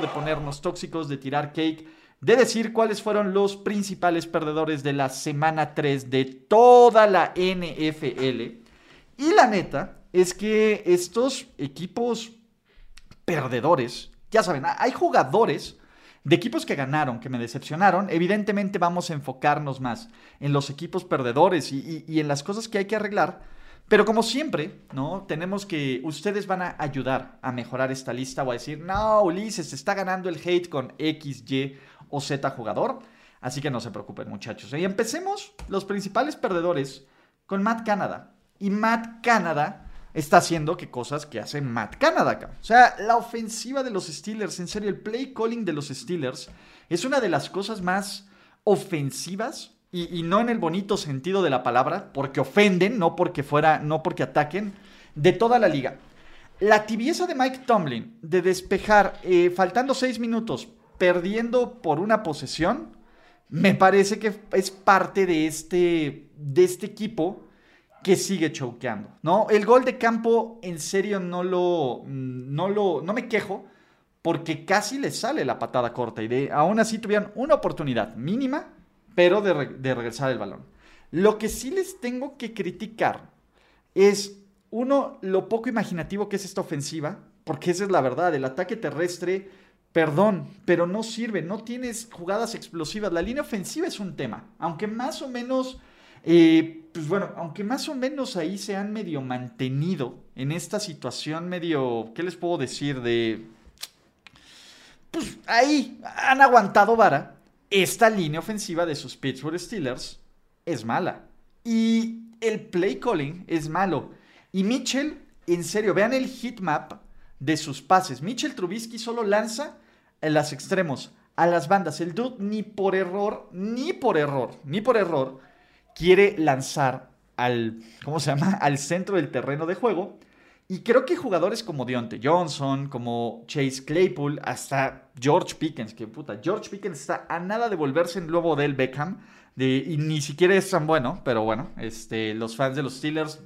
De ponernos tóxicos, de tirar cake, de decir cuáles fueron los principales perdedores de la semana 3 de toda la NFL. Y la neta es que estos equipos perdedores, ya saben, hay jugadores de equipos que ganaron, que me decepcionaron, evidentemente vamos a enfocarnos más en los equipos perdedores y- y en las cosas que hay que arreglar. Pero como siempre, ¿no? Tenemos que, ustedes van a ayudar a mejorar esta lista o a decir, no, Ulises, está ganando el hate con X, Y o Z jugador. Así que no se preocupen muchachos. Y empecemos los principales perdedores con Matt Canada. Y Matt Canada está haciendo que cosas que hace Matt Canada. cabrón. O sea, la ofensiva de los Steelers, en serio, el play calling de los Steelers es una de las cosas más ofensivas y, no en el bonito sentido de la palabra, porque ofenden, no porque fuera, no porque ataquen, de toda la liga. La tibieza de Mike Tomlin de despejar, eh, faltando seis minutos, perdiendo por una posesión, me parece que es parte de este, de este equipo que sigue choqueando, ¿no? El gol de campo, en serio, no lo, no lo, no me quejo, porque casi le sale la patada corta y de, aún así tuvieron una oportunidad mínima, pero de, re- de regresar el balón. Lo que sí les tengo que criticar es, uno, lo poco imaginativo que es esta ofensiva, porque esa es la verdad, el ataque terrestre, perdón, pero no sirve, no tienes jugadas explosivas, la línea ofensiva es un tema, aunque más o menos, eh, pues bueno, aunque más o menos ahí se han medio mantenido en esta situación medio, ¿qué les puedo decir? De, pues ahí han aguantado vara, esta línea ofensiva de sus Pittsburgh Steelers es mala. Y el play calling es malo. Y Mitchell, en serio, vean el heat map de sus pases. Mitchell Trubisky solo lanza en los extremos, a las bandas. El dude ni por error, ni por error, ni por error, quiere lanzar al, ¿cómo se llama? Al centro del terreno de juego. Y creo que jugadores como Deontay Johnson, como Chase Claypool, hasta George Pickens, que puta, George Pickens está a nada de volverse en nuevo del Beckham, de, y ni siquiera es tan bueno, pero bueno, este, los fans de los Steelers,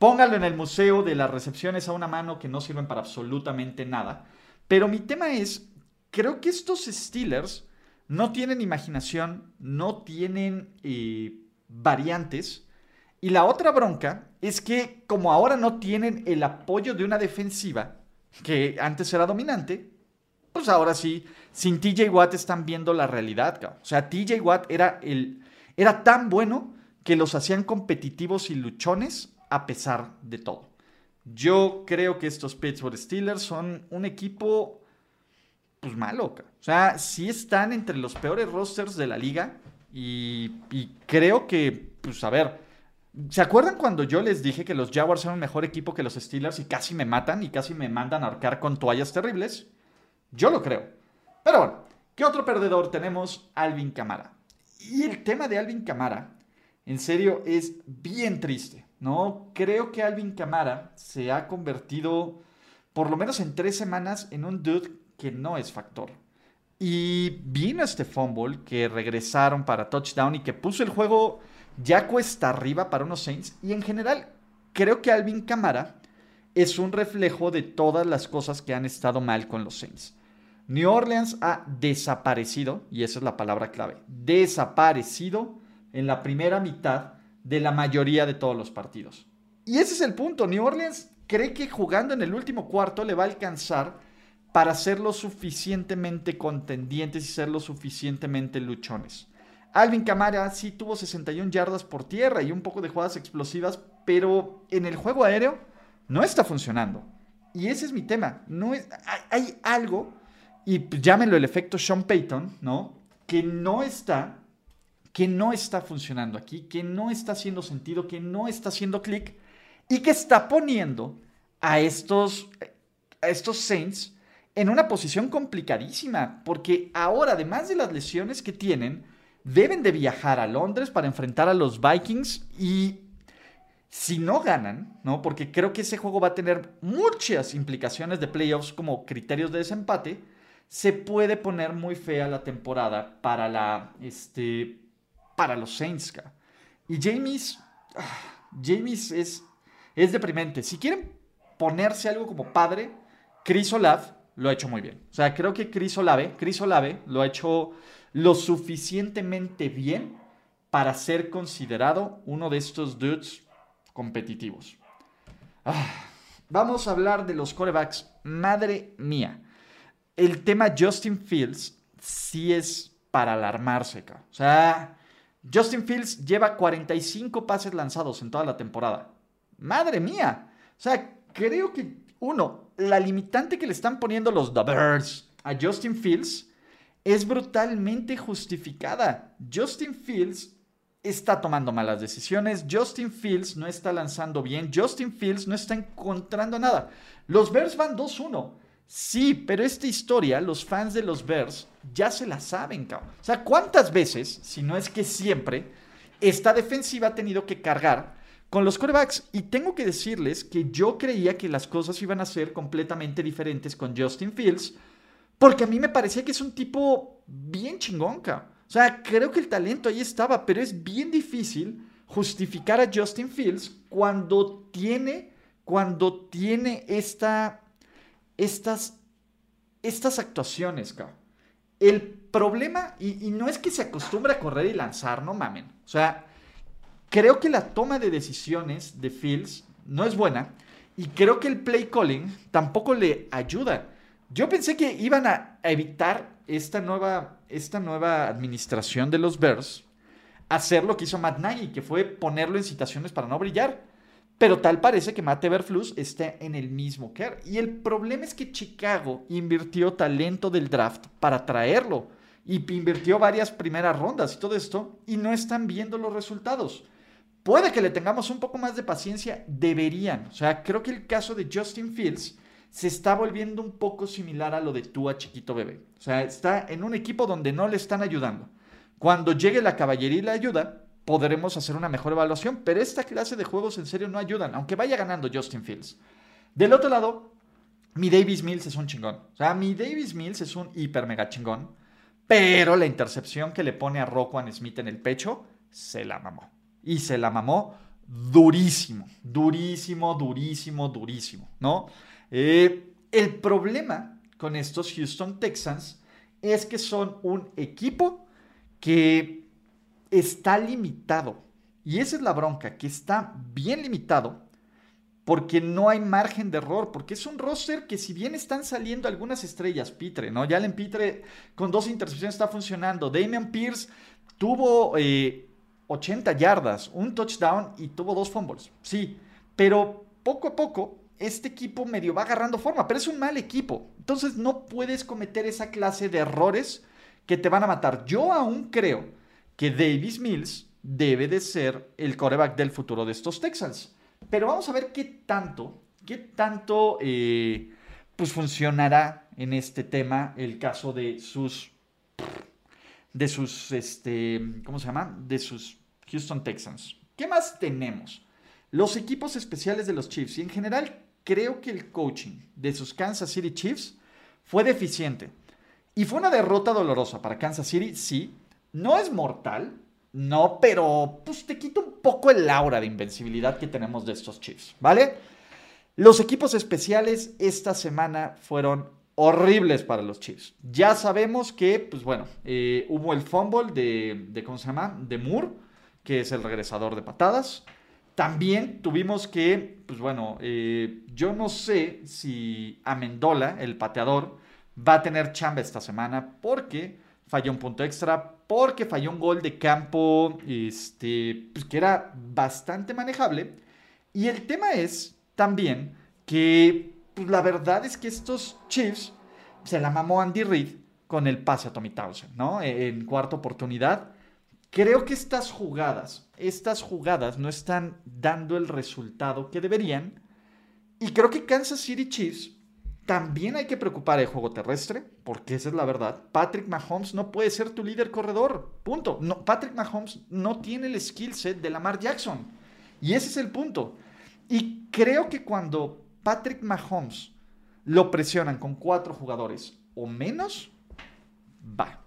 póngalo en el museo de las recepciones a una mano que no sirven para absolutamente nada. Pero mi tema es, creo que estos Steelers no tienen imaginación, no tienen eh, variantes. Y la otra bronca es que como ahora no tienen el apoyo de una defensiva que antes era dominante, pues ahora sí, sin TJ Watt están viendo la realidad. cabrón. O sea, TJ Watt era, el, era tan bueno que los hacían competitivos y luchones a pesar de todo. Yo creo que estos Pittsburgh Steelers son un equipo pues malo. cabrón. O sea, sí están entre los peores rosters de la liga y, y creo que, pues a ver, ¿se acuerdan cuando yo les dije que los Jaguars eran un mejor equipo que los Steelers y casi me matan y casi me mandan a ahorcar con toallas terribles? Yo lo creo. Pero bueno, ¿qué otro perdedor tenemos? Alvin Camara. Y el tema de Alvin Camara, en serio, es bien triste, ¿no? Creo que Alvin Camara se ha convertido, por lo menos en tres semanas, en un dude que no es factor. Y vino este fumble que regresaron para touchdown y que puso el juego ya cuesta arriba para unos Saints. Y en general, creo que Alvin Camara es un reflejo de todas las cosas que han estado mal con los Saints. New Orleans ha desaparecido, y esa es la palabra clave, desaparecido en la primera mitad de la mayoría de todos los partidos. Y ese es el punto. New Orleans cree que jugando en el último cuarto le va a alcanzar para ser lo suficientemente contendientes y ser lo suficientemente luchones. Alvin Camara sí tuvo 61 yardas por tierra y un poco de jugadas explosivas, pero en el juego aéreo no está funcionando. Y ese es mi tema. No es, hay, algo, y llámenlo el efecto Sean Payton, ¿no? Que no está, que no está funcionando aquí, que no está haciendo sentido, que no está haciendo clic y que está poniendo a estos, a estos Saints en una posición complicadísima, porque ahora, además de las lesiones que tienen, deben de viajar a Londres para enfrentar a los Vikings y si no ganan, ¿no? Porque creo que ese juego va a tener muchas implicaciones de playoffs como criterios de desempate, se puede poner muy fea la temporada para la este para los Saints. Y James ah, James es es deprimente. Si quieren ponerse algo como padre, Chris Olave lo ha hecho muy bien. O sea, creo que Chris Olave, Chris Olave lo ha hecho lo suficientemente bien para ser considerado uno de estos dudes competitivos. Ah, vamos a hablar de los corebacks. Madre mía. El tema Justin Fields sí es para alarmarse. O sea, Justin Fields lleva 45 pases lanzados en toda la temporada. Madre mía. O sea, creo que, uno, la limitante que le están poniendo los The a Justin Fields es brutalmente justificada. Justin Fields está tomando malas decisiones. Justin Fields no está lanzando bien. Justin Fields no está encontrando nada. Los Bears van 2-1. Sí, pero esta historia, los fans de los Bears ya se la saben, cabrón. O sea, ¿cuántas veces, si no es que siempre, esta defensiva ha tenido que cargar con los quarterbacks? Y tengo que decirles que yo creía que las cosas iban a ser completamente diferentes con Justin Fields, porque a mí me parecía que es un tipo bien chingón. O sea, creo que el talento ahí estaba, pero es bien difícil justificar a Justin Fields cuando tiene, cuando tiene esta, estas, estas actuaciones, cabrón. El problema, y, y, no es que se acostumbre a correr y lanzar, no mamen. O sea, creo que la toma de decisiones de Fields no es buena y creo que el play calling tampoco le ayuda. Yo pensé que iban a evitar esta nueva, esta nueva administración de los Bears hacer lo que hizo Matt Nagy, que fue ponerlo en situaciones para no brillar. Pero tal parece que Matt Everflus está en el mismo que Y el problema es que Chicago invirtió talento del draft para traerlo. Y invirtió varias primeras rondas y todo esto. Y no están viendo los resultados. Puede que le tengamos un poco más de paciencia. Deberían. O sea, creo que el caso de Justin Fields se está volviendo un poco similar a lo de a chiquito bebé. O sea, está en un equipo donde no le están ayudando. Cuando llegue la caballería y la ayuda, podremos hacer una mejor evaluación, pero esta clase de juegos en serio no ayudan, aunque vaya ganando Justin Fields. Del otro lado, mi Davis Mills es un chingón. O sea, mi Davis Mills es un hiper mega chingón, pero la intercepción que le pone a Roquan Smith en el pecho, se la mamó. Y se la mamó durísimo, durísimo, durísimo, durísimo, ¿no? Eh, el problema con estos Houston Texans es que son un equipo que está limitado. Y esa es la bronca, que está bien limitado porque no hay margen de error, porque es un roster que si bien están saliendo algunas estrellas, Pitre, ¿no? Jalen Pitre con dos intercepciones está funcionando. Damian Pierce tuvo 80 eh, yardas, un touchdown y tuvo dos fumbles. Sí, pero poco a poco este equipo medio va agarrando forma, pero es un mal equipo. Entonces no puedes cometer esa clase de errores que te van a matar. Yo aún creo que Davis Mills debe de ser el coreback del futuro de estos Texans. Pero vamos a ver qué tanto, qué tanto eh, pues funcionará en este tema el caso de sus, de sus, este, ¿cómo se llama? De sus Houston Texans. ¿Qué más tenemos? Los equipos especiales de los Chiefs y en general creo que el coaching de sus Kansas City Chiefs fue deficiente. Y fue una derrota dolorosa para Kansas City, sí. No es mortal, no, pero pues te quita un poco el aura de invencibilidad que tenemos de estos Chiefs, ¿vale? Los equipos especiales esta semana fueron horribles para los Chiefs. Ya sabemos que, pues bueno, eh, hubo el fumble de, de, ¿cómo se llama? De Moore, que es el regresador de patadas. También tuvimos que, pues bueno, eh, yo no sé si Amendola, el pateador, va a tener chamba esta semana porque falló un punto extra, porque falló un gol de campo este, pues que era bastante manejable. Y el tema es también que pues la verdad es que estos Chiefs se la mamó Andy Reid con el pase a Tommy Townsend, ¿no? En cuarta oportunidad. Creo que estas jugadas, estas jugadas no están dando el resultado que deberían. Y creo que Kansas City Chiefs También hay que preocupar el juego terrestre, porque esa es la verdad. Patrick Mahomes no puede ser tu líder corredor. Punto. No, Patrick Mahomes no tiene el skill set de Lamar Jackson. Y ese es el punto. Y creo que cuando Patrick Mahomes lo presionan con cuatro jugadores o menos, va.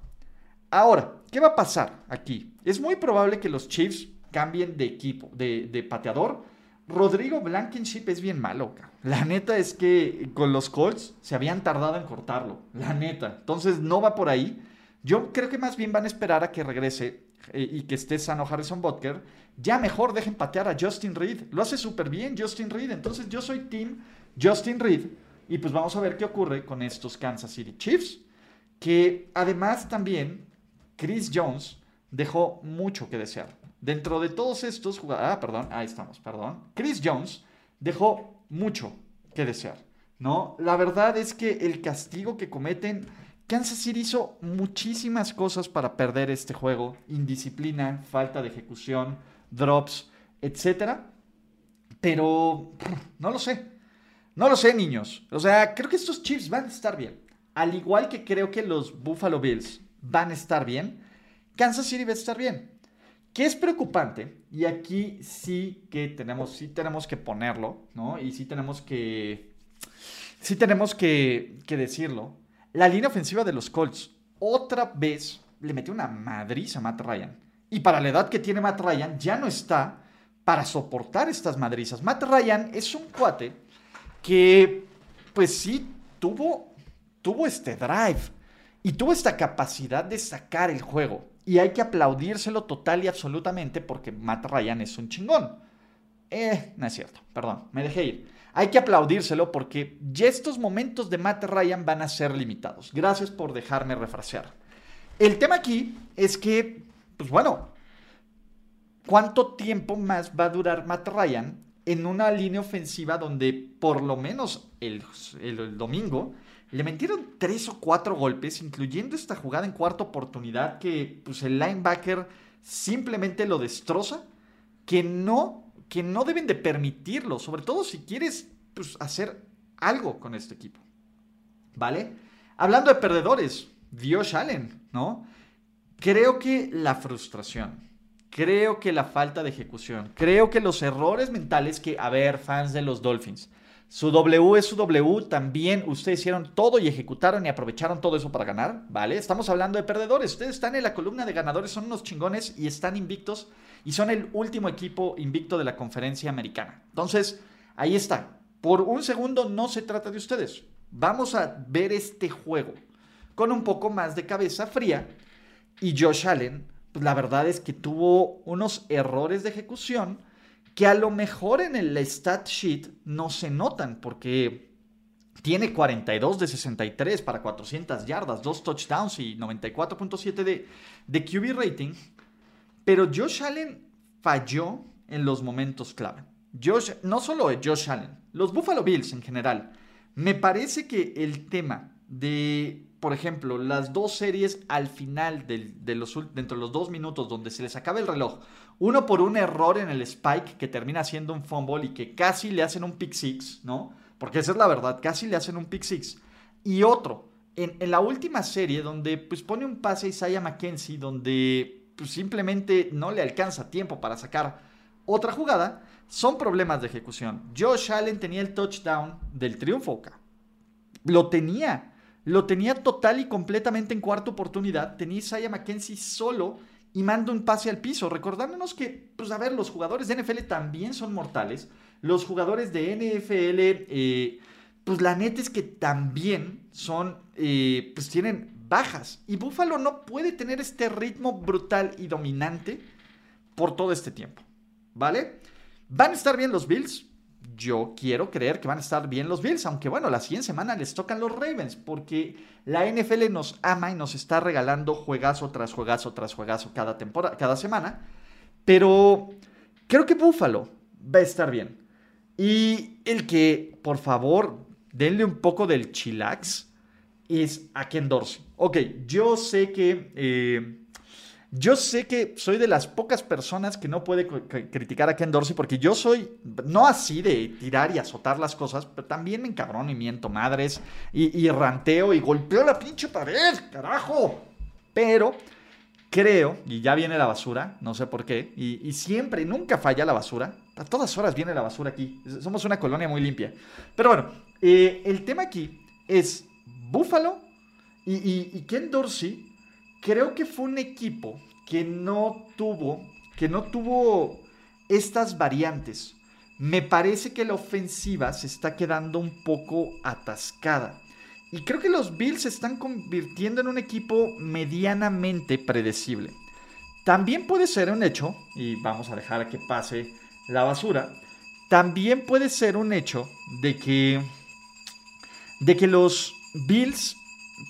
Ahora, ¿qué va a pasar aquí? Es muy probable que los Chiefs cambien de equipo, de, pateador Rodrigo Blankenship es bien malo. La neta es que con los Colts se habían tardado en cortarlo. La neta. Entonces no va por ahí. Yo creo que más bien van a esperar a que regrese eh, y que esté sano Harrison Butker. Ya mejor dejen patear a Justin Reed. Lo hace súper bien Justin Reed. Entonces yo soy team Justin Reed. Y pues vamos a ver qué ocurre con estos Kansas City Chiefs. Que además también Chris Jones dejó mucho que desear. Dentro de todos estos jugadores, ah, perdón, ahí estamos, perdón. Chris Jones dejó mucho que desear, ¿no? La verdad es que el castigo que cometen, Kansas City hizo muchísimas cosas para perder este juego, indisciplina, falta de ejecución, drops, etcétera. Pero no lo sé. No lo sé, niños. O sea, creo que estos Chiefs van a estar bien. Al igual que creo que los Buffalo Bills van a estar bien, Kansas City va a estar bien. ¿Qué es preocupante? Y aquí sí que tenemos, sí tenemos que ponerlo, ¿no? Y sí tenemos que, sí tenemos que, que decirlo. La línea ofensiva de los Colts otra vez le metió una madriz a Matt Ryan. Y para la edad que tiene Matt Ryan, ya no está para soportar estas madrizas. Matt Ryan es un cuate que, pues sí, tuvo, tuvo este drive y tuvo esta capacidad de sacar el juego. Y hay que aplaudírselo total y absolutamente porque Matt Ryan es un chingón. Eh, no es cierto, perdón, me dejé ir. Hay que aplaudírselo porque ya estos momentos de Matt Ryan van a ser limitados. Gracias por dejarme refrasear. El tema aquí es que, pues bueno, ¿cuánto tiempo más va a durar Matt Ryan en una línea ofensiva donde por lo menos el, el domingo le metieron tres o cuatro golpes, incluyendo esta jugada en cuarta oportunidad que pues, el linebacker simplemente lo destroza, que no, que no deben de permitirlo, sobre todo si quieres pues, hacer algo con este equipo. ¿Vale? Hablando de perdedores, Dios Allen, ¿no? Creo que la frustración, creo que la falta de ejecución, creo que los errores mentales que, a ver, fans de los Dolphins, su W es su W. También ustedes hicieron todo y ejecutaron y aprovecharon todo eso para ganar, ¿vale? Estamos hablando de perdedores. Ustedes están en la columna de ganadores, son unos chingones y están invictos y son el último equipo invicto de la conferencia americana. Entonces, ahí está. Por un segundo no se trata de ustedes. Vamos a ver este juego con un poco más de cabeza fría. Y Josh Allen, pues la verdad es que tuvo unos errores de ejecución que a lo mejor en el stat sheet no se notan porque tiene 42 de 63 para 400 yardas, dos touchdowns y 94.7 de, de QB rating. Pero Josh Allen falló en los momentos clave. Josh, no solo Josh Allen, los Buffalo Bills en general. Me parece que el tema de, por ejemplo, las dos series al final de los, dentro de los dos minutos donde se les acaba el reloj, uno por un error en el spike que termina siendo un fumble y que casi le hacen un pick six, ¿no? Porque esa es la verdad, casi le hacen un pick six. Y otro, en, la última serie donde pues pone un pase Isaiah McKenzie donde pues, simplemente no le alcanza tiempo para sacar otra jugada, son problemas de ejecución. Josh Allen tenía el touchdown del triunfo, lo tenía. Lo tenía total y completamente en cuarta oportunidad. Tenía Isaiah McKenzie solo y manda un pase al piso, recordándonos que, pues a ver, los jugadores de NFL también son mortales, los jugadores de NFL, eh, pues la neta es que también son, eh, pues tienen bajas, y Buffalo no puede tener este ritmo brutal y dominante por todo este tiempo, ¿vale? ¿Van a estar bien los Bills? Yo quiero creer que van a estar bien los Bills, aunque bueno, la siguiente semana les tocan los Ravens, porque la NFL nos ama y nos está regalando juegazo tras juegazo tras juegazo cada temporada, cada semana. Pero creo que Buffalo va a estar bien. Y el que, por favor, denle un poco del chillax es a Ken Dorsey. Ok, yo sé que. Eh, Yo sé que soy de las pocas personas que no puede criticar a Ken Dorsey porque yo soy, no así de tirar y azotar las cosas, pero también me encabrono y miento madres y, y ranteo y golpeo la pinche pared, carajo. Pero creo, y ya viene la basura, no sé por qué, y, siempre, nunca falla la basura. A todas horas viene la basura aquí. Somos una colonia muy limpia. Pero bueno, eh, el tema aquí es Buffalo y, y Ken Dorsey creo que fue un equipo que no tuvo, que no tuvo estas variantes. Me parece que la ofensiva se está quedando un poco atascada. Y creo que los Bills se están convirtiendo en un equipo medianamente predecible. También puede ser un hecho, y vamos a dejar que pase la basura, también puede ser un hecho de que, de que los Bills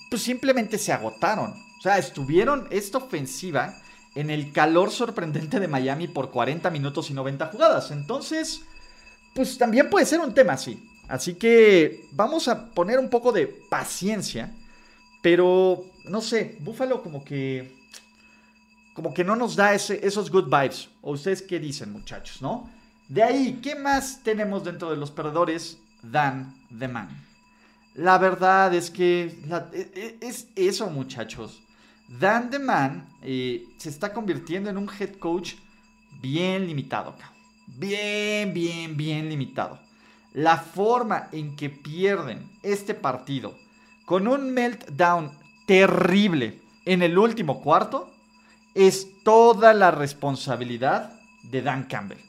pues simplemente se agotaron. O sea, estuvieron esta ofensiva en el calor sorprendente de Miami por 40 minutos y 90 jugadas. Entonces, pues también puede ser un tema así. Así que vamos a poner un poco de paciencia. Pero, no sé, Buffalo como que... Como que no nos da esos good vibes. ¿O ustedes qué dicen, muchachos, no? De ahí, ¿qué más tenemos dentro de los perdedores? Dan the Man. La verdad es que e, e, es eso, muchachos. Dan the Man eh, se está convirtiendo en un head coach bien limitado. Bien, bien, bien limitado. La forma en que pierden este partido con un meltdown terrible en el último cuarto es toda la responsabilidad de Dan Campbell.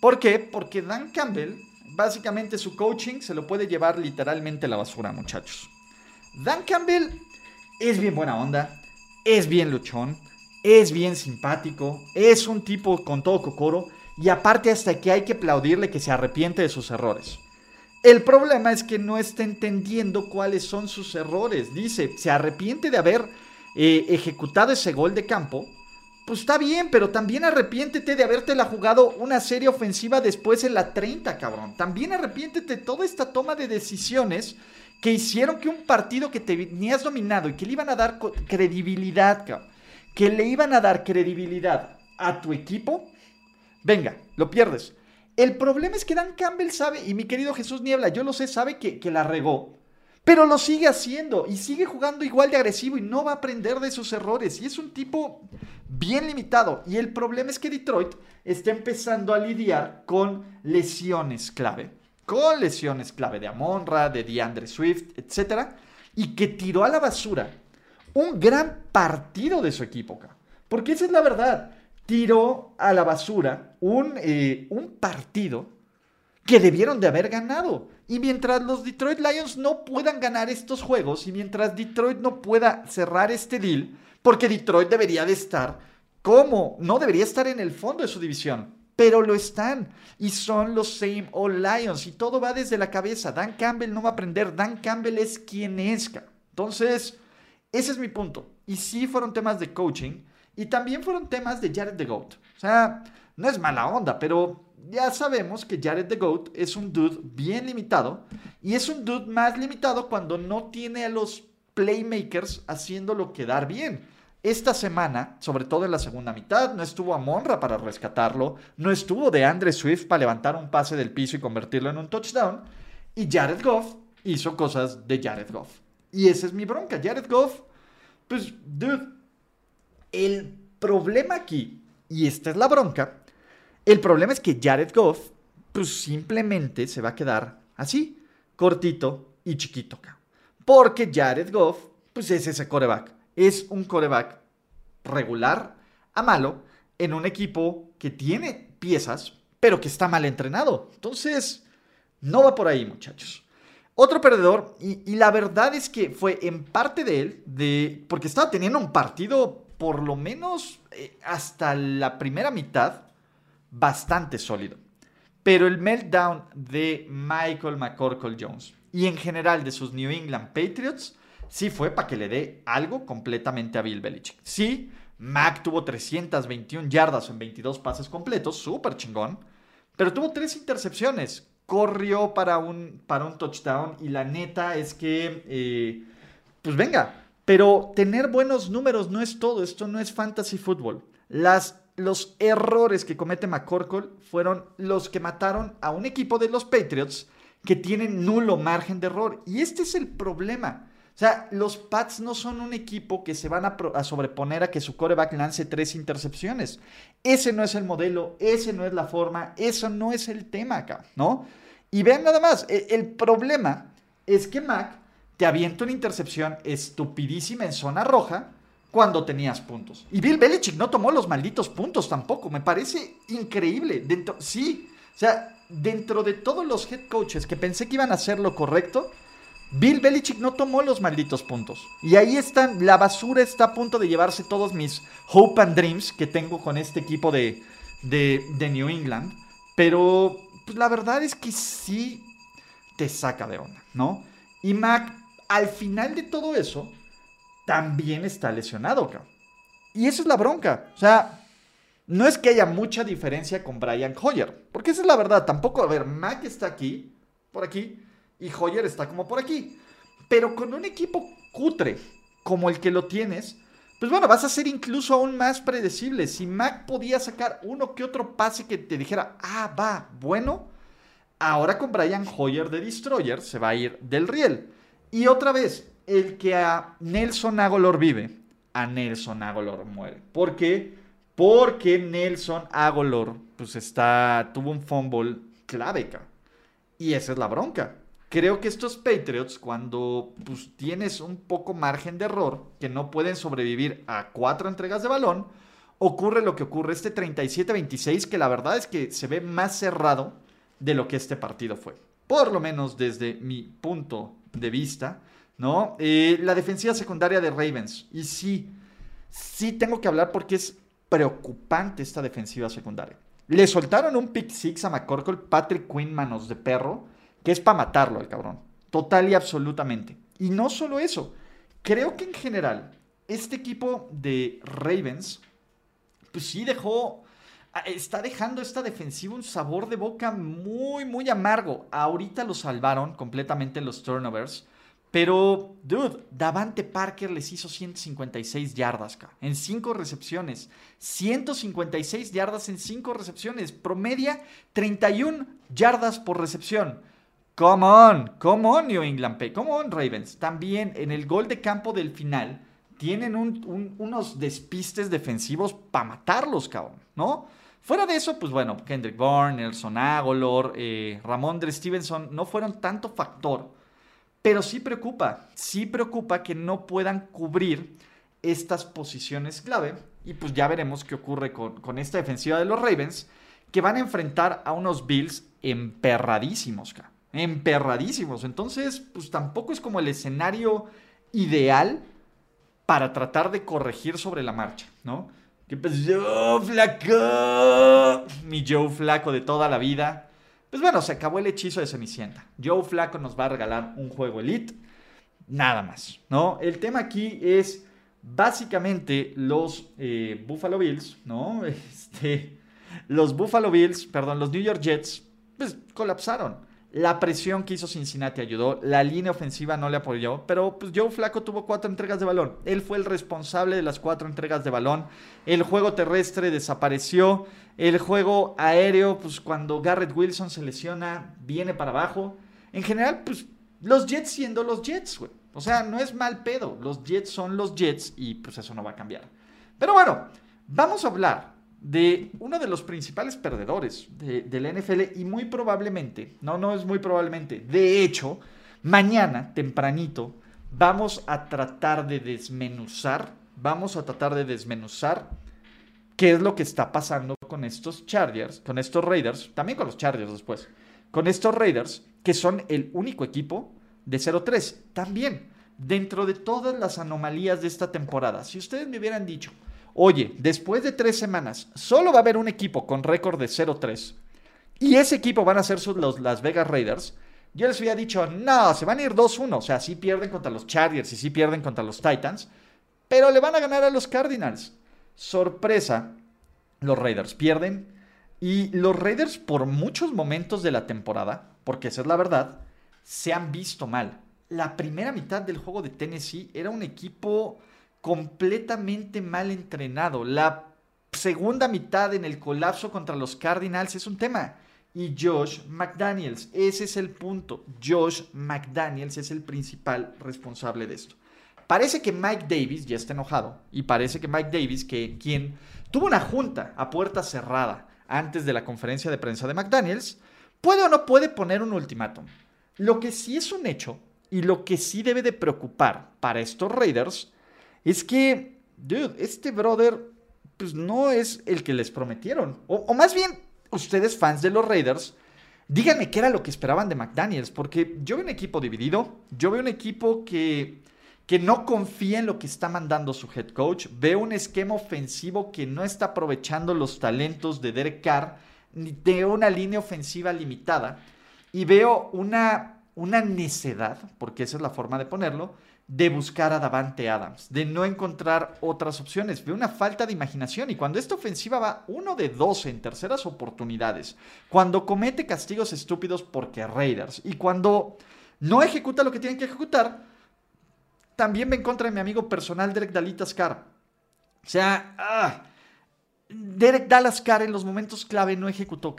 ¿Por qué? Porque Dan Campbell, básicamente su coaching se lo puede llevar literalmente a la basura, muchachos. Dan Campbell es bien buena onda, es bien luchón, es bien simpático, es un tipo con todo cocoro y aparte hasta que hay que aplaudirle que se arrepiente de sus errores. El problema es que no está entendiendo cuáles son sus errores. Dice, se arrepiente de haber eh, ejecutado ese gol de campo. Pues está bien, pero también arrepiéntete de habértela jugado una serie ofensiva después en la 30, cabrón. También arrepiéntete de toda esta toma de decisiones que hicieron que un partido que tenías dominado y que le iban a dar credibilidad, que le iban a dar credibilidad a tu equipo, venga, lo pierdes. El problema es que Dan Campbell sabe, y mi querido Jesús Niebla, yo lo sé, sabe que, que la regó, pero lo sigue haciendo y sigue jugando igual de agresivo y no va a aprender de sus errores. Y es un tipo bien limitado. Y el problema es que Detroit está empezando a lidiar con lesiones clave con lesiones clave de Amonra, de DeAndre Swift, etc. Y que tiró a la basura un gran partido de su equipo. Porque esa es la verdad. Tiró a la basura un, eh, un partido que debieron de haber ganado. Y mientras los Detroit Lions no puedan ganar estos juegos y mientras Detroit no pueda cerrar este deal, porque Detroit debería de estar como, no debería estar en el fondo de su división, pero lo están. Y son los same old Lions. Y todo va desde la cabeza. Dan Campbell no va a aprender. Dan Campbell es quien es. Entonces, ese es mi punto. Y sí fueron temas de coaching. Y también fueron temas de Jared the Goat. O sea, no es mala onda, pero ya sabemos que Jared the Goat es un dude bien limitado. Y es un dude más limitado cuando no tiene a los playmakers haciéndolo quedar bien. Esta semana, sobre todo en la segunda mitad, no estuvo a Monra para rescatarlo, no estuvo de Andre Swift para levantar un pase del piso y convertirlo en un touchdown, y Jared Goff hizo cosas de Jared Goff. Y esa es mi bronca. Jared Goff, pues, dude, el problema aquí, y esta es la bronca, el problema es que Jared Goff, pues simplemente se va a quedar así, cortito y chiquito. Porque Jared Goff, pues es ese coreback es un coreback regular a malo en un equipo que tiene piezas, pero que está mal entrenado. Entonces, no va por ahí, muchachos. Otro perdedor, y, la verdad es que fue en parte de él, de, porque estaba teniendo un partido por lo menos eh, hasta la primera mitad bastante sólido. Pero el meltdown de Michael McCorkle Jones y en general de sus New England Patriots sí fue para que le dé algo completamente a Bill Belichick. Sí, Mac tuvo 321 yardas en 22 pases completos, súper chingón, pero tuvo tres intercepciones. Corrió para un, para un touchdown y la neta es que, eh, pues venga, Pero tener buenos números no es todo, esto no es fantasy fútbol. Las, los errores que comete McCorkle fueron los que mataron a un equipo de los Patriots que tienen nulo margen de error. Y este es el problema. O sea, los Pats no son un equipo que se van a, sobreponer a que su coreback lance tres intercepciones. Ese no es el modelo, ese no es la forma, eso no es el tema acá, ¿no? Y vean nada más, el, el problema es que Mac te avienta una intercepción estupidísima en zona roja cuando tenías puntos. Y Bill Belichick no tomó los malditos puntos tampoco. Me parece increíble. Dentro, sí, o sea, dentro de todos los head coaches que pensé que iban a hacer lo correcto, Bill Belichick no tomó los malditos puntos. Y ahí están, la basura está a punto de llevarse todos mis hope and dreams que tengo con este equipo de, de, New England. Pero pues, la verdad es que sí te saca de onda, ¿no? Y Mac, al final de todo eso, también está lesionado. Y eso es la bronca. O sea, no es que haya mucha diferencia con Brian Hoyer. Porque esa es la verdad. Tampoco, a ver, Mac está aquí, por aquí y Hoyer está como por aquí. Pero con un equipo cutre como el que lo tienes, pues bueno, vas a ser incluso aún más predecible. Si Mac podía sacar uno que otro pase que te dijera, ah, va, bueno, ahora con Brian Hoyer de Destroyer se va a ir del riel. Y otra vez, el que a Nelson Agolor vive, a Nelson Agolor muere. ¿Por qué? Porque Nelson Agolor, pues está, tuvo un fumble clave, Y esa es la bronca. Creo que estos Patriots, cuando pues, tienes un poco margen de error, que no pueden sobrevivir a cuatro entregas de balón, ocurre lo que ocurre este 37-26, que la verdad es que se ve más cerrado de lo que este partido fue. Por lo menos desde mi punto de vista, ¿no? Eh, la defensiva secundaria de Ravens. Y sí, sí tengo que hablar porque es preocupante esta defensiva secundaria. Le soltaron un pick six a McCorkle, Patrick Quinn, manos de perro que es para matarlo el cabrón. Total y absolutamente. Y no solo eso, creo que en general este equipo de Ravens, pues sí dejó, está dejando esta defensiva un sabor de boca muy, muy amargo. Ahorita lo salvaron completamente los turnovers. Pero, dude, Davante Parker les hizo 156 yardas en 5 recepciones. 156 yardas en 5 recepciones. Promedia 31 yardas por recepción. Come on, come on New England Pay, come on Ravens. También en el gol de campo del final tienen unos despistes defensivos para matarlos, cabrón, ¿no? Fuera de eso, pues bueno, Kendrick Bourne, Nelson Agolor, eh, Ramón de Stevenson no fueron tanto factor, pero sí preocupa, sí preocupa que no puedan cubrir estas posiciones clave y pues ya veremos qué ocurre con, esta defensiva de los Ravens que van a enfrentar a unos Bills emperradísimos, cabrón emperradísimos. Entonces, pues tampoco es como el escenario ideal para tratar de corregir sobre la marcha, ¿no? ¿Qué pasó, flaco? Mi Joe Flaco de toda la vida. Pues bueno, se acabó el hechizo de Cenicienta. Joe Flaco nos va a regalar un juego Elite. Nada más, ¿no? El tema aquí es básicamente los eh, Buffalo Bills, ¿no? Este, los Buffalo Bills, perdón, los New York Jets, pues colapsaron. La presión que hizo Cincinnati ayudó, la línea ofensiva no le apoyó, pero pues Joe Flaco tuvo cuatro entregas de balón. Él fue el responsable de las cuatro entregas de balón. El juego terrestre desapareció. El juego aéreo, pues cuando Garrett Wilson se lesiona, viene para abajo. En general, pues los Jets siendo los Jets, güey. O sea, no es mal pedo. Los Jets son los Jets y pues eso no va a cambiar. Pero bueno, vamos a hablar de uno de los principales perdedores de, la NFL y muy probablemente, no, no es muy probablemente, de hecho, mañana tempranito vamos a tratar de desmenuzar, vamos a tratar de desmenuzar qué es lo que está pasando con estos Chargers, con estos Raiders, también con los Chargers después, con estos Raiders que son el único equipo de 0-3, también dentro de todas las anomalías de esta temporada. Si ustedes me hubieran dicho, oye, después de tres semanas, solo va a haber un equipo con récord de 0-3 y ese equipo van a ser los Las Vegas Raiders, yo les había dicho, no, se van a ir 2-1, o sea, sí pierden contra los Chargers y sí pierden contra los Titans, pero le van a ganar a los Cardinals. Sorpresa, los Raiders pierden y los Raiders por muchos momentos de la temporada, porque esa es la verdad, se han visto mal. la primera mitad del juego de Tennessee era un equipo completamente mal entrenado. La segunda mitad en el colapso contra los Cardinals es un tema. Y Josh McDaniels, ese es el punto. Josh McDaniels es el principal responsable de esto. Parece que Mike Davis ya está enojado y parece que Mike Davis, que quien tuvo una junta a puerta cerrada antes de la conferencia de prensa de McDaniels, puede o no puede poner un ultimátum. Lo que sí es un hecho y lo que sí debe de preocupar para estos Raiders es que, dude, este brother pues no es el que les prometieron. O, más bien, ustedes fans de los Raiders, díganme qué era lo que esperaban de McDaniels, porque yo veo un equipo dividido, yo veo un equipo que que no confía en lo que está mandando su head coach. Veo un esquema ofensivo que no está aprovechando los talentos de Derek Carr, ni de una línea ofensiva limitada. Y veo una, una necedad, porque esa es la forma de ponerlo, de buscar a Davante Adams, de no encontrar otras opciones. Veo una falta de imaginación y cuando esta ofensiva va uno de 12 en terceras oportunidades, cuando comete castigos estúpidos porque Raiders y cuando no ejecuta lo que tienen que ejecutar, también me en mi amigo personal Derek Dalitas Carr. O sea, ah, Derek Dallas Carr en los momentos clave no ejecutó,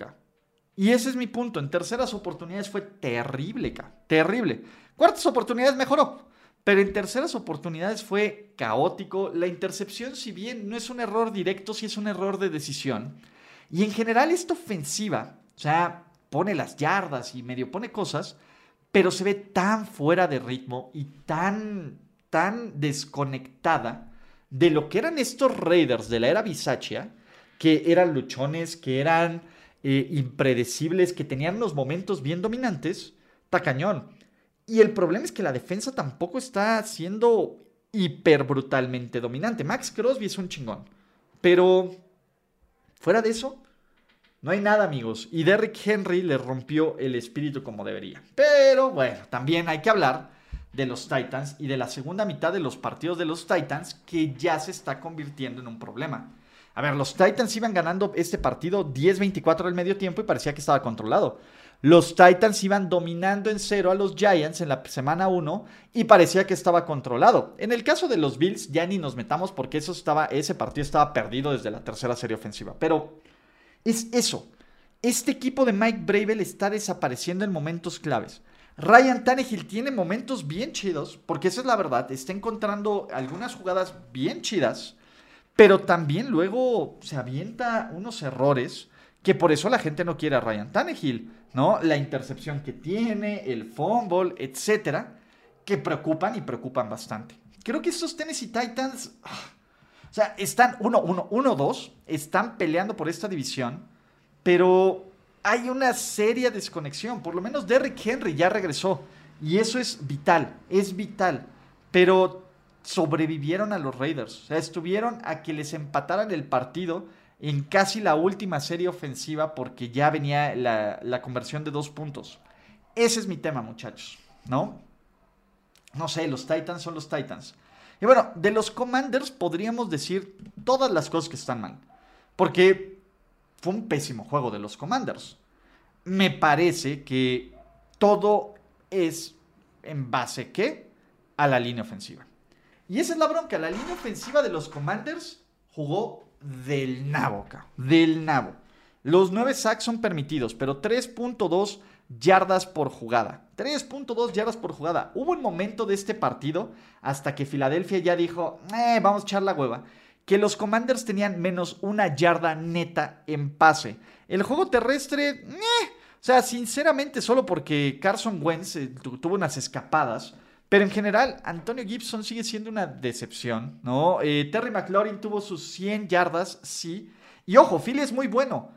Y ese es mi punto. En terceras oportunidades fue terrible, Terrible. Cuartas oportunidades mejoró. Pero en terceras oportunidades fue caótico. La intercepción, si bien no es un error directo, sí es un error de decisión. Y en general esta ofensiva, o sea, pone las yardas y medio pone cosas, pero se ve tan fuera de ritmo y tan tan desconectada de lo que eran estos Raiders de la era Bisaccia, que eran luchones, que eran eh, impredecibles, que tenían unos momentos bien dominantes, tacañón. Y el problema es que la defensa tampoco está siendo hiper brutalmente dominante. Max Crosby es un chingón. Pero fuera de eso, no hay nada, amigos. Y Derrick Henry le rompió el espíritu como debería. Pero bueno, también hay que hablar de los Titans y de la segunda mitad de los partidos de los Titans que ya se está convirtiendo en un problema. A ver, los Titans iban ganando este partido 10-24 al medio tiempo y parecía que estaba controlado. Los Titans iban dominando en cero a los Giants en la semana 1 y parecía que estaba controlado. En el caso de los Bills ya ni nos metamos porque eso estaba, ese partido estaba perdido desde la tercera serie ofensiva. Pero es eso. Este equipo de Mike Bravel está desapareciendo en momentos claves. Ryan Tannehill tiene momentos bien chidos, porque esa es la verdad, está encontrando algunas jugadas bien chidas, pero también luego se avienta unos errores que por eso la gente no quiere a Ryan Tannehill, ¿no? La intercepción que tiene, el fumble, etcétera, que preocupan y preocupan bastante. Creo que estos Tennessee Titans, ah, o sea, están 1-1, 1-2, están peleando por esta división, pero hay una seria desconexión. Por lo menos Derrick Henry ya regresó. Y eso es vital, es vital. Pero sobrevivieron a los Raiders. O sea, estuvieron a que les empataran el partido en casi la última serie ofensiva porque ya venía la, la conversión de dos puntos. Ese es mi tema, muchachos. ¿No? No sé, los Titans son los Titans. Y bueno, de los Commanders podríamos decir todas las cosas que están mal. Porque fue un pésimo juego de los Commanders. Me parece que todo es en base ¿qué? a la línea ofensiva. Y esa es la bronca. La línea ofensiva de los Commanders jugó del nabo, del nabo. Los 9 sacks son permitidos, pero 3.2 yardas por jugada. 3.2 yardas por jugada. Hubo un momento de este partido hasta que Filadelfia ya dijo, eh, vamos a echar la hueva que los Commanders tenían menos una yarda neta en pase. El juego terrestre, eh, o sea, sinceramente, solo porque Carson Wentz eh, tuvo unas escapadas. Pero en general, Antonio Gibson sigue siendo una decepción, ¿no? Eh, Terry McLaurin tuvo sus 100 yardas, sí. Y ojo, Philly es muy bueno,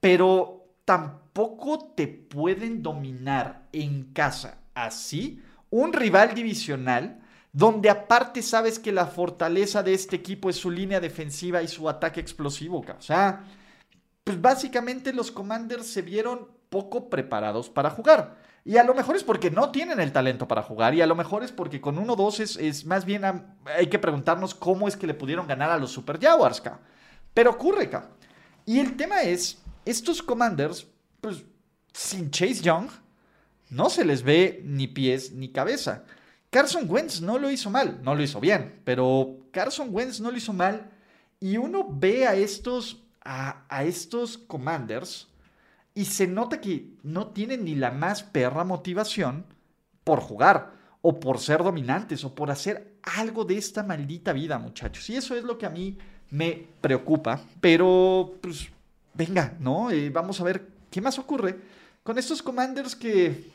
pero tampoco te pueden dominar en casa así un rival divisional donde aparte sabes que la fortaleza de este equipo es su línea defensiva y su ataque explosivo. O sea, pues básicamente los Commanders se vieron poco preparados para jugar. Y a lo mejor es porque no tienen el talento para jugar. Y a lo mejor es porque con 1-2 es, es, más bien hay que preguntarnos cómo es que le pudieron ganar a los Super Jaguars. Pero ocurre. Ca. Y el tema es, estos Commanders, pues sin Chase Young, no se les ve ni pies ni cabeza. Carson Wentz no lo hizo mal, no lo hizo bien, pero Carson Wentz no lo hizo mal y uno ve a estos, a, a estos commanders y se nota que no tienen ni la más perra motivación por jugar o por ser dominantes o por hacer algo de esta maldita vida, muchachos. Y eso es lo que a mí me preocupa, pero pues venga, ¿no? Eh, vamos a ver qué más ocurre con estos commanders que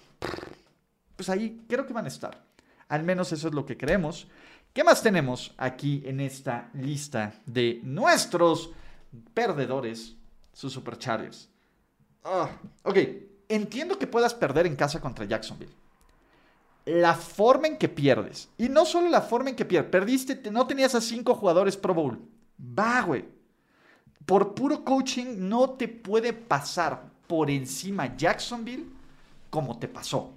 pues ahí creo que van a estar. Al menos eso es lo que creemos. ¿Qué más tenemos aquí en esta lista de nuestros perdedores, sus superchargers? Oh, ok, entiendo que puedas perder en casa contra Jacksonville. La forma en que pierdes, y no solo la forma en que pierdes, perdiste, no tenías a cinco jugadores Pro Bowl. Va, güey. Por puro coaching no te puede pasar por encima Jacksonville como te pasó.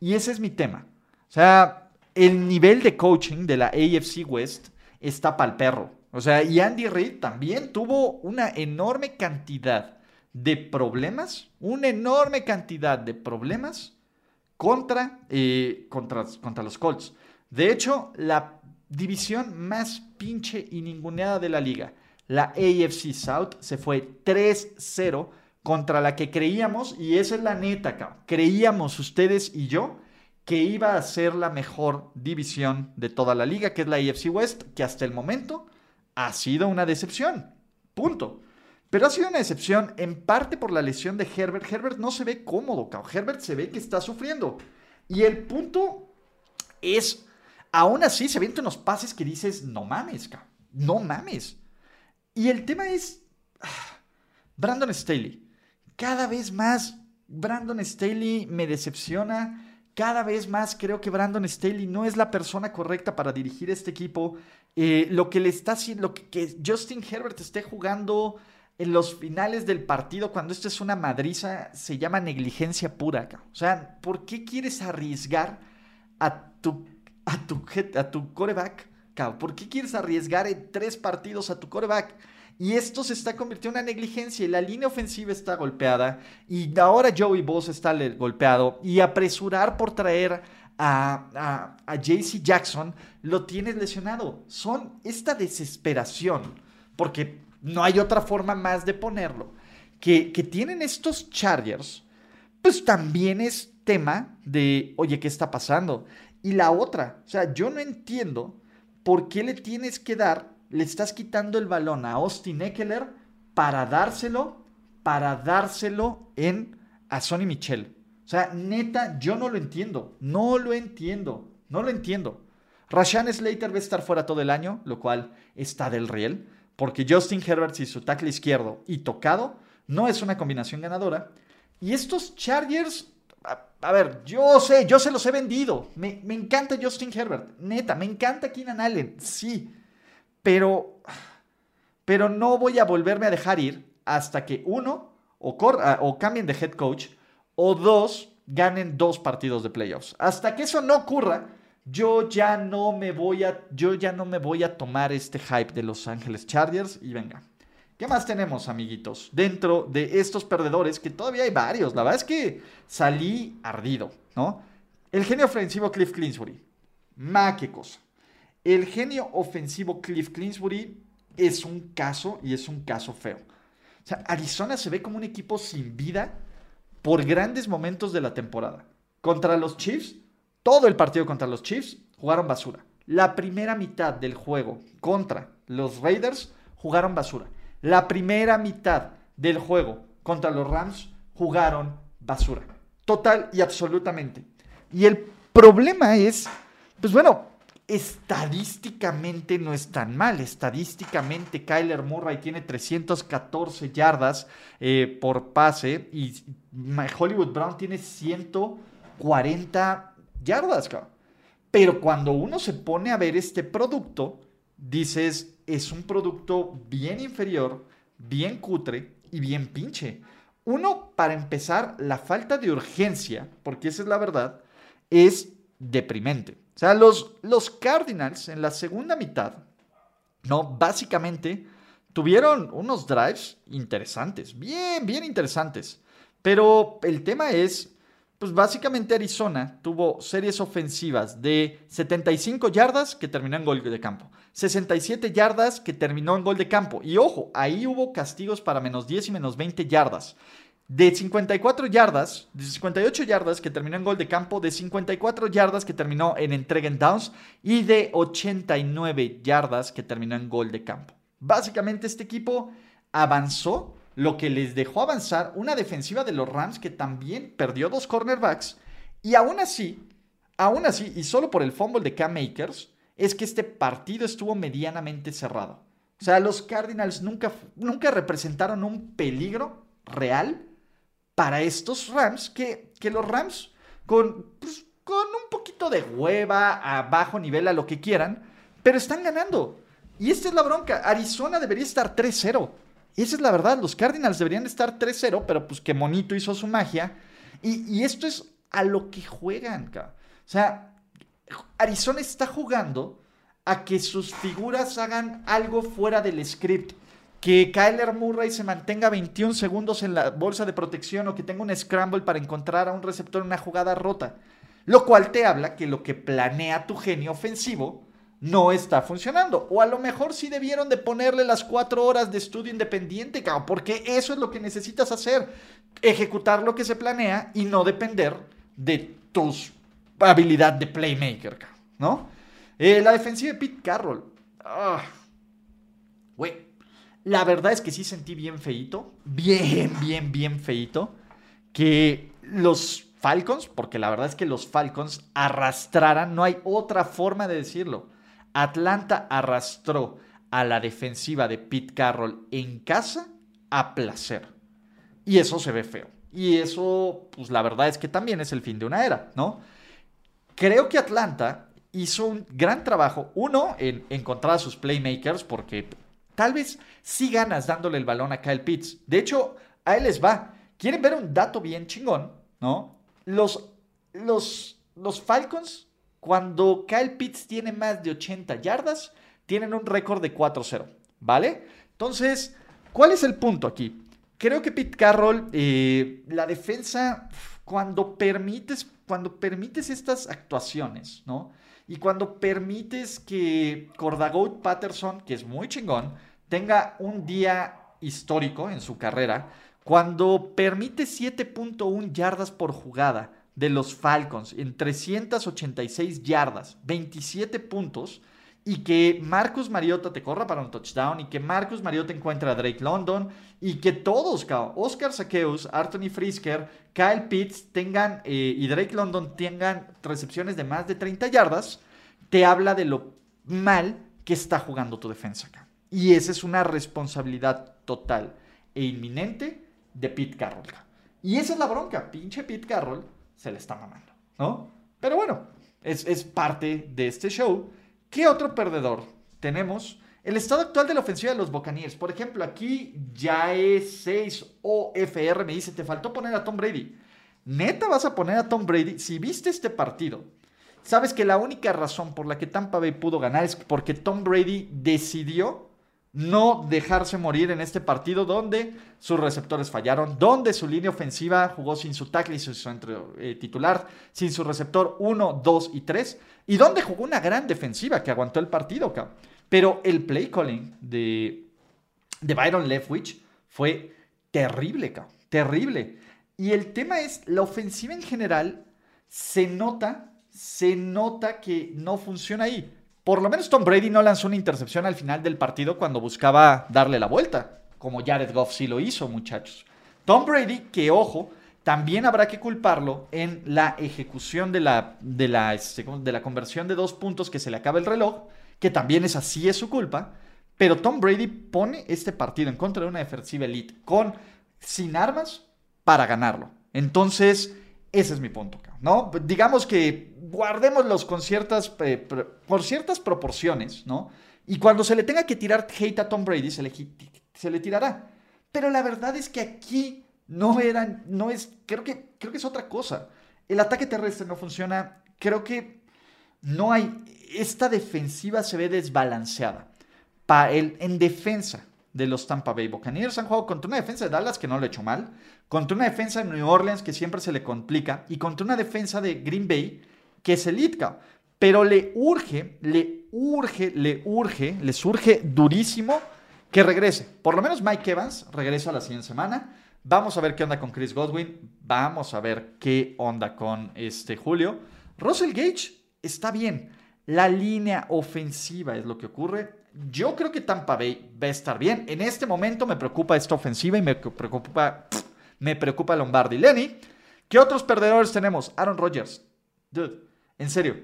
Y ese es mi tema. O sea, el nivel de coaching de la AFC West está para el perro. O sea, y Andy Reid también tuvo una enorme cantidad de problemas, una enorme cantidad de problemas contra, eh, contra, contra los Colts. De hecho, la división más pinche y ninguneada de la liga, la AFC South, se fue 3-0 contra la que creíamos, y esa es la neta, creíamos ustedes y yo que iba a ser la mejor división de toda la liga, que es la AFC West, que hasta el momento ha sido una decepción. Punto. Pero ha sido una decepción en parte por la lesión de Herbert. Herbert no se ve cómodo, cabrón. Herbert se ve que está sufriendo. Y el punto es, aún así se ven unos pases que dices, no mames, cabrón. No mames. Y el tema es, ah, Brandon Staley cada vez más Brandon Staley me decepciona. Cada vez más creo que Brandon Staley no es la persona correcta para dirigir este equipo. Eh, lo que le está haciendo, lo que, Justin Herbert esté jugando en los finales del partido, cuando esto es una madriza, se llama negligencia pura. O sea, ¿por qué quieres arriesgar a tu, a tu, a coreback? ¿Por qué quieres arriesgar en tres partidos a tu coreback? Y esto se está convirtiendo en una negligencia y la línea ofensiva está golpeada y ahora Joey Boss está golpeado y apresurar por traer a, a, JC Jackson lo tienes lesionado. Son esta desesperación, porque no hay otra forma más de ponerlo, que, que tienen estos Chargers, pues también es tema de, oye, ¿qué está pasando? Y la otra, o sea, yo no entiendo por qué le tienes que dar le estás quitando el balón a Austin Eckler para dárselo, para dárselo en a Sonny Michel. O sea, neta, yo no lo entiendo. No lo entiendo. No lo entiendo. Rashan Slater va a estar fuera todo el año, lo cual está del riel, porque Justin Herbert y su tackle izquierdo y tocado no es una combinación ganadora. Y estos Chargers, a, ver, yo sé, yo se los he vendido. Me, me encanta Justin Herbert, neta, me encanta Keenan Allen, sí pero, pero no voy a volverme a dejar ir hasta que uno, o, o cambien de head coach, o dos, ganen dos partidos de playoffs. Hasta que eso no ocurra, yo ya no me voy a, yo ya no me voy a tomar este hype de Los Ángeles Chargers y venga. ¿Qué más tenemos, amiguitos? Dentro de estos perdedores, que todavía hay varios. La verdad es que salí ardido, ¿no? El genio ofensivo Cliff Clinsbury. Ma, qué cosa. El genio ofensivo Cliff Clinsbury es un caso y es un caso feo. O sea, Arizona se ve como un equipo sin vida por grandes momentos de la temporada. Contra los Chiefs, todo el partido contra los Chiefs jugaron basura. La primera mitad del juego contra los Raiders jugaron basura. La primera mitad del juego contra los Rams jugaron basura. Total y absolutamente. Y el problema es, pues bueno, estadísticamente no es tan mal. Estadísticamente, Kyler Murray tiene 314 yardas eh, por pase y Hollywood Brown tiene 140 yardas. Pero cuando uno se pone a ver este producto, dices, es un producto bien inferior, bien cutre y bien pinche. Uno, para empezar, la falta de urgencia, porque esa es la verdad, es deprimente. O sea, los, los Cardinals en la segunda mitad, ¿no? Básicamente tuvieron unos drives interesantes, bien, bien interesantes. Pero el tema es, pues básicamente Arizona tuvo series ofensivas de 75 yardas que terminó en gol de campo, 67 yardas que terminó en gol de campo. Y ojo, ahí hubo castigos para menos 10 y menos 20 yardas. De 54 yardas, de 58 yardas que terminó en gol de campo, de 54 yardas que terminó en entrega en downs y de 89 yardas que terminó en gol de campo. Básicamente este equipo avanzó, lo que les dejó avanzar una defensiva de los Rams que también perdió dos cornerbacks y aún así, aún así, y solo por el fumble de Cam Makers, es que este partido estuvo medianamente cerrado. O sea, los Cardinals nunca, nunca representaron un peligro real para estos Rams, que, que los Rams con, pues, con un poquito de hueva, a bajo nivel, a lo que quieran, pero están ganando. Y esta es la bronca. Arizona debería estar 3-0. Esa es la verdad. Los Cardinals deberían estar 3-0, pero pues que Monito hizo su magia. Y, y esto es a lo que juegan. O sea, Arizona está jugando a que sus figuras hagan algo fuera del script que Kyler Murray se mantenga 21 segundos en la bolsa de protección o que tenga un scramble para encontrar a un receptor en una jugada rota. Lo cual te habla que lo que planea tu genio ofensivo no está funcionando. O a lo mejor sí debieron de ponerle las cuatro horas de estudio independiente, porque eso es lo que necesitas hacer. Ejecutar lo que se planea y no depender de tu habilidad de playmaker, ¿no? Eh, la defensiva de Pete Carroll. Ah, güey, la verdad es que sí sentí bien feito, bien, bien, bien feito, que los Falcons, porque la verdad es que los Falcons arrastraran, no hay otra forma de decirlo. Atlanta arrastró a la defensiva de Pete Carroll en casa a placer. Y eso se ve feo. Y eso, pues la verdad es que también es el fin de una era, ¿no? Creo que Atlanta hizo un gran trabajo, uno, en encontrar a sus playmakers, porque Tal vez sí ganas dándole el balón a Kyle Pitts. De hecho, a él les va. ¿Quieren ver un dato bien chingón? ¿No? Los, los, los Falcons, cuando Kyle Pitts tiene más de 80 yardas, tienen un récord de 4-0. ¿Vale? Entonces, ¿cuál es el punto aquí? Creo que Pete Carroll, eh, la defensa, cuando permites, cuando permites estas actuaciones, ¿no? Y cuando permites que Cordagout Patterson, que es muy chingón, tenga un día histórico en su carrera cuando permite 7.1 yardas por jugada de los Falcons en 386 yardas, 27 puntos, y que Marcus Mariota te corra para un touchdown, y que Marcus Mariota encuentre a Drake London, y que todos, Oscar Saqueus, Anthony Frisker, Kyle Pitts tengan, eh, y Drake London tengan recepciones de más de 30 yardas, te habla de lo mal que está jugando tu defensa acá. Y esa es una responsabilidad total e inminente de Pete Carroll. Y esa es la bronca. Pinche Pete Carroll se le está mamando, ¿no? Pero bueno, es, es parte de este show. ¿Qué otro perdedor tenemos? El estado actual de la ofensiva de los Buccaneers. Por ejemplo, aquí ya es 6 OFR me dice, te faltó poner a Tom Brady. Neta vas a poner a Tom Brady. Si viste este partido, sabes que la única razón por la que Tampa Bay pudo ganar es porque Tom Brady decidió no dejarse morir en este partido donde sus receptores fallaron, donde su línea ofensiva jugó sin su tackle y su eh, titular, sin su receptor 1, 2 y 3, y donde jugó una gran defensiva que aguantó el partido. Pero el play calling de, de Byron Leftwich fue terrible, terrible. Y el tema es, la ofensiva en general se nota, se nota que no funciona ahí. Por lo menos Tom Brady no lanzó una intercepción al final del partido cuando buscaba darle la vuelta, como Jared Goff sí lo hizo, muchachos. Tom Brady, que ojo, también habrá que culparlo en la ejecución de la, de la, este, de la conversión de dos puntos que se le acaba el reloj, que también es así es su culpa. Pero Tom Brady pone este partido en contra de una defensiva elite con sin armas para ganarlo. Entonces, ese es mi punto, ¿no? Digamos que guardémoslos con ciertas, eh, por ciertas proporciones, ¿no? Y cuando se le tenga que tirar hate a Tom Brady, se le, se le tirará. Pero la verdad es que aquí no eran, no es, creo que, creo que es otra cosa. El ataque terrestre no funciona. Creo que no hay, esta defensiva se ve desbalanceada. En defensa de los Tampa Bay Buccaneers. Han jugado contra una defensa de Dallas que no lo ha hecho mal, contra una defensa de New Orleans que siempre se le complica y contra una defensa de Green Bay que es elitka. Pero le urge, le urge, le urge, le surge durísimo que regrese. Por lo menos Mike Evans regresa la siguiente semana. Vamos a ver qué onda con Chris Godwin. Vamos a ver qué onda con este Julio. Russell Gage está bien. La línea ofensiva es lo que ocurre. Yo creo que Tampa Bay va a estar bien. En este momento me preocupa esta ofensiva y me preocupa, me preocupa Lombardi. Lenny, ¿qué otros perdedores tenemos? Aaron Rodgers. Dude, en serio.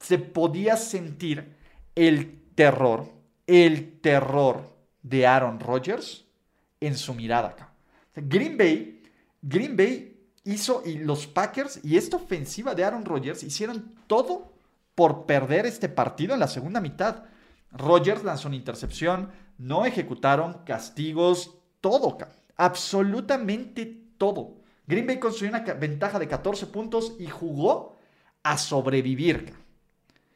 Se podía sentir el terror, el terror de Aaron Rodgers en su mirada acá. Green Bay, Green Bay hizo y los Packers y esta ofensiva de Aaron Rodgers hicieron todo por perder este partido en la segunda mitad. Rodgers lanzó una intercepción, no ejecutaron castigos, todo, absolutamente todo. Green Bay consiguió una ventaja de 14 puntos y jugó a sobrevivir.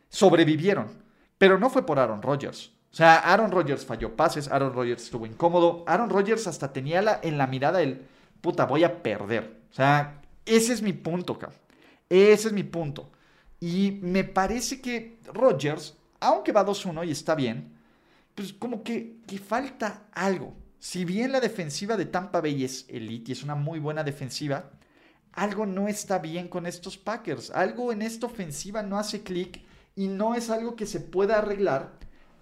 Sobrevivieron, pero no fue por Aaron Rodgers. O sea, Aaron Rodgers falló pases, Aaron Rodgers estuvo incómodo, Aaron Rodgers hasta tenía la, en la mirada el, puta, voy a perder. O sea, ese es mi punto, cabrón. Ese es mi punto. Y me parece que Rodgers, aunque va 2-1 y está bien, pues como que, que falta algo. Si bien la defensiva de Tampa Bay es elite y es una muy buena defensiva, algo no está bien con estos Packers. Algo en esta ofensiva no hace clic y no es algo que se pueda arreglar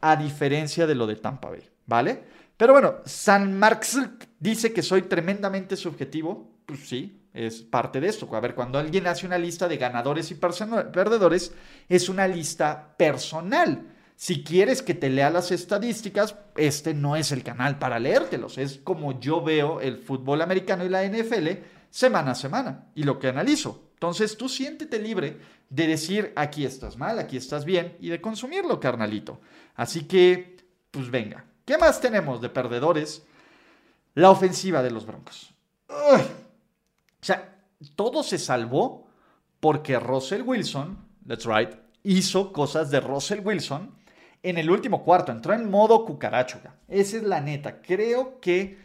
a diferencia de lo de Tampa Bay, ¿vale? Pero bueno, San Marx dice que soy tremendamente subjetivo. Pues sí, es parte de esto. A ver, cuando alguien hace una lista de ganadores y perdedores, es una lista personal. Si quieres que te lea las estadísticas, este no es el canal para leértelos. Es como yo veo el fútbol americano y la NFL semana a semana y lo que analizo. Entonces tú siéntete libre de decir aquí estás mal, aquí estás bien y de consumirlo, carnalito. Así que, pues venga. ¿Qué más tenemos de perdedores? La ofensiva de los Broncos. O sea, todo se salvó porque Russell Wilson, that's right, hizo cosas de Russell Wilson en el último cuarto. Entró en modo cucaracho. Esa es la neta. Creo que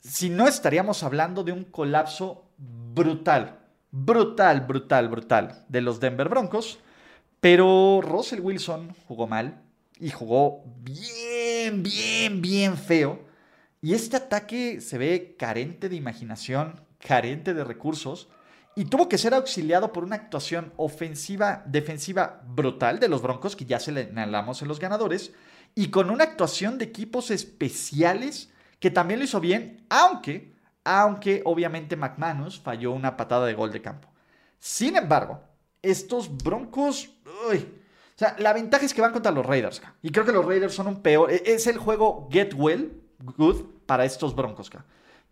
si no estaríamos hablando de un colapso brutal brutal, brutal, brutal de los Denver Broncos. Pero Russell Wilson jugó mal y jugó bien, bien, bien feo. Y este ataque se ve carente de imaginación, carente de recursos. Y tuvo que ser auxiliado por una actuación ofensiva, defensiva brutal de los Broncos, que ya se le señalamos en los ganadores, y con una actuación de equipos especiales que también lo hizo bien, aunque aunque obviamente McManus falló una patada de gol de campo. Sin embargo, estos Broncos... la ventaja es que van contra los Raiders. Y creo que los Raiders son un peor... E-, es el juego get well, good, para estos Broncos.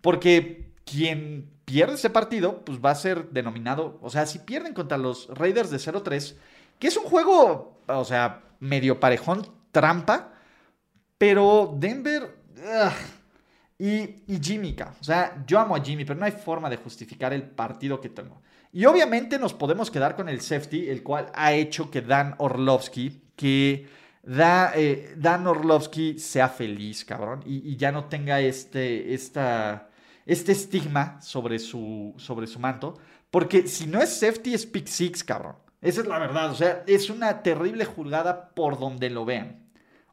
Porque quien pierde ese partido, pues va a ser denominado... O sea, si pierden contra los Raiders de 0-3, que es un juego, o sea, medio parejón, trampa, pero Denver... Y, Jimmy, o sea, yo amo a Jimmy, pero no hay forma de justificar el partido que tengo. Y obviamente nos podemos quedar con el safety, el cual ha hecho que Dan Orlovsky, que da, eh, Dan Orlovsky sea feliz, cabrón, y, ya no tenga este, esta, este estigma sobre su, sobre su manto. Porque si no es safety, es pick six, cabrón. Esa es la verdad. O sea, es una terrible jugada por donde lo vean.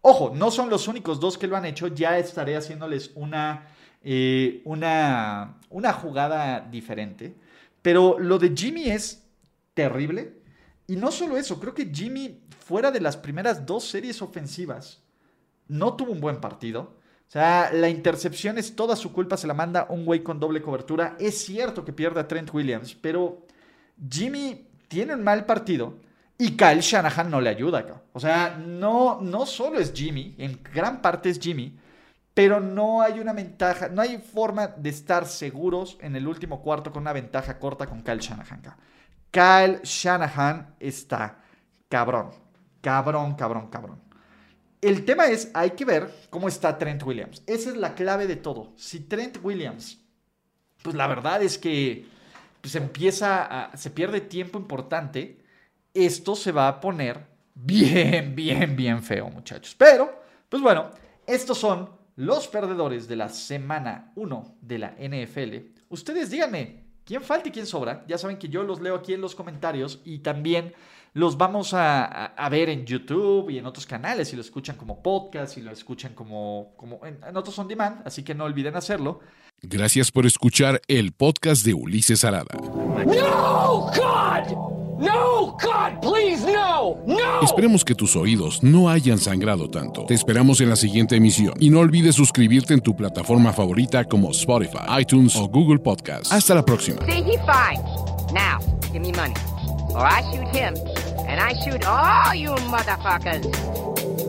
Ojo, no son los únicos dos que lo han hecho, ya estaré haciéndoles una, eh, una, una jugada diferente. Pero lo de Jimmy es terrible. Y no solo eso, creo que Jimmy, fuera de las primeras dos series ofensivas, no tuvo un buen partido. O sea, la intercepción es toda su culpa, se la manda un güey con doble cobertura. Es cierto que pierde a Trent Williams, pero Jimmy tiene un mal partido y Kyle Shanahan no le ayuda. O sea, no, no solo es Jimmy, en gran parte es Jimmy, pero no hay una ventaja, no hay forma de estar seguros en el último cuarto con una ventaja corta con Kyle Shanahan. Kyle Shanahan está cabrón, cabrón, cabrón, cabrón. El tema es, hay que ver cómo está Trent Williams. Esa es la clave de todo. Si Trent Williams, pues la verdad es que pues empieza a, se pierde tiempo importante esto se va a poner bien, bien, bien feo, muchachos. Pero, pues bueno, estos son los perdedores de la semana 1 de la NFL. Ustedes díganme, ¿quién falta y quién sobra? Ya saben que yo los leo aquí en los comentarios y también los vamos a, ver en YouTube y en otros canales, si lo escuchan como podcast, si lo escuchan como, como en, en otros on demand, así que no olviden hacerlo. Gracias por escuchar el podcast de Ulises Arada. No, God! No, God, please, no, no. Esperemos que tus oídos no hayan sangrado tanto. Te esperamos en la siguiente emisión y no olvides suscribirte en tu plataforma favorita como Spotify, iTunes o Google Podcast. Hasta la próxima. See, he fine. Now, give me money, or I shoot him, and I shoot all you motherfuckers.